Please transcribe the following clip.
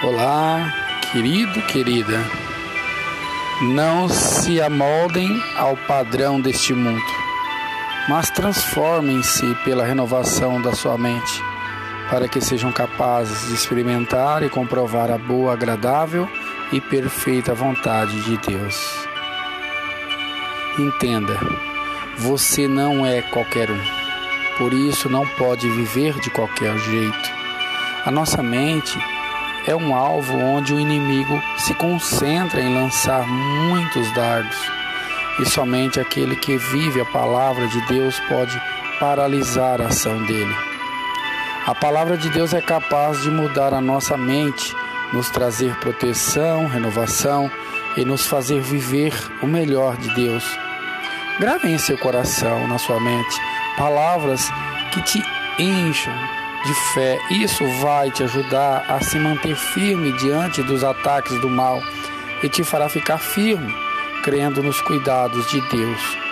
Olá, querido, querida. Não se amoldem ao padrão deste mundo, mas transformem-se pela renovação da sua mente, para que sejam capazes de experimentar e comprovar a boa, agradável e perfeita vontade de Deus. Entenda, você não é qualquer um, por isso não pode viver de qualquer jeito. A nossa mente é um alvo onde o inimigo se concentra em lançar muitos dardos. E somente aquele que vive a palavra de Deus pode paralisar a ação dele. A palavra de Deus é capaz de mudar a nossa mente, nos trazer proteção, renovação e nos fazer viver o melhor de Deus. Grave em seu coração, na sua mente, palavras que te encham de fé. Isso vai te ajudar a se manter firme diante dos ataques do mal e te fará ficar firme, crendo nos cuidados de Deus.